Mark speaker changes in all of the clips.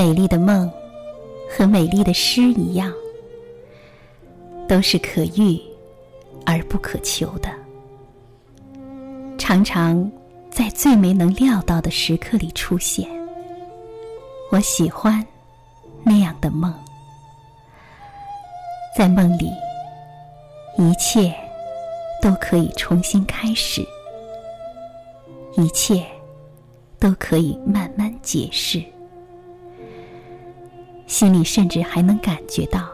Speaker 1: 美丽的梦和美丽的诗一样，都是可遇而不可求的，常常在最没能料到的时刻里出现。我喜欢那样的梦，在梦里，一切都可以重新开始，一切都可以慢慢解释。心里甚至还能感觉到，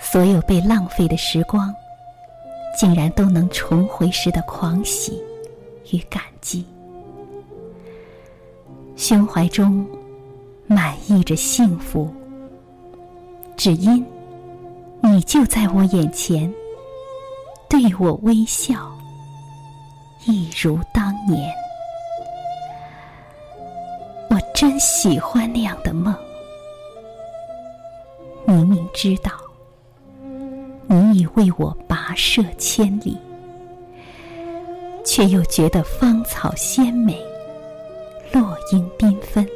Speaker 1: 所有被浪费的时光，竟然都能重回时的狂喜与感激，胸怀中满溢着幸福，只因你就在我眼前，对我微笑，一如当年。我真喜欢那样的梦。明明知道，你已为我跋涉千里，却又觉得芳草鲜美，落英缤纷，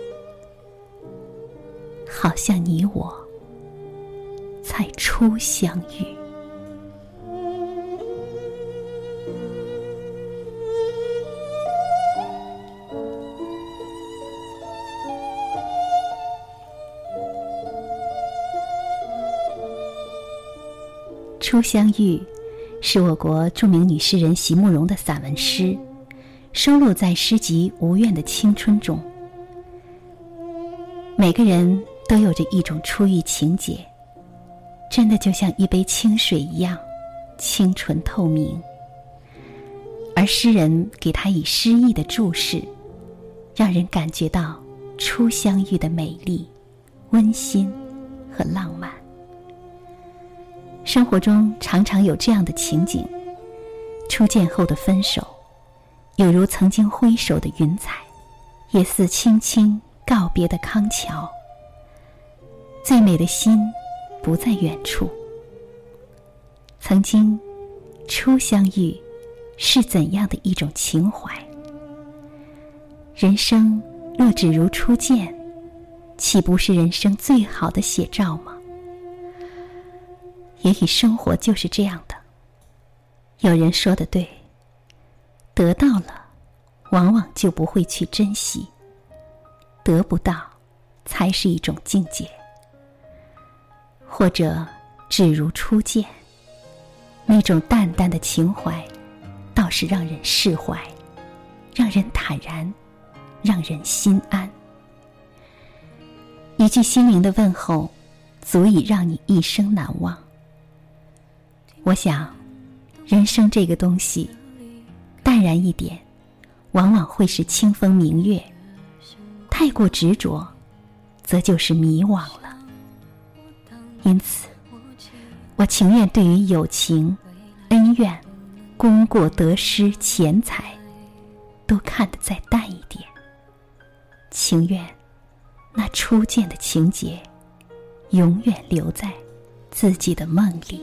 Speaker 1: 好像你我才初相遇。初相遇，是我国著名女诗人席慕容的散文诗，收录在诗集《无怨的青春》中。每个人都有着一种初遇情节，真的就像一杯清水一样清纯透明。而诗人给他以诗意的注释，让人感觉到初相遇的美丽、温馨和浪漫。生活中常常有这样的情景：初见后的分手，有如曾经挥手的云彩，也似轻轻告别的康桥。最美的心不在远处。曾经初相遇，是怎样的一种情怀？人生若只如初见，岂不是人生最好的写照吗？也许生活就是这样的。有人说的对，得到了，往往就不会去珍惜；得不到，才是一种境界。或者，只如初见，那种淡淡的情怀，倒是让人释怀，让人坦然，让人心安。一句心灵的问候，足以让你一生难忘。我想，人生这个东西，淡然一点，往往会是清风明月；太过执着，则就是迷惘了。因此，我情愿对于友情、恩怨、功过得失、钱财，都看得再淡一点。情愿那初见的情节，永远留在自己的梦里。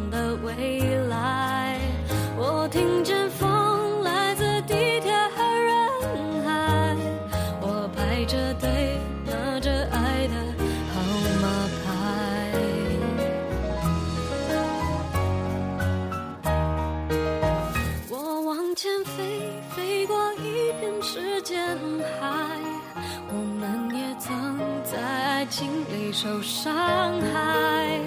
Speaker 2: 着对拿着爱的号码牌。我往前飞，飞过一片时间海。我们也曾在爱情里受伤害。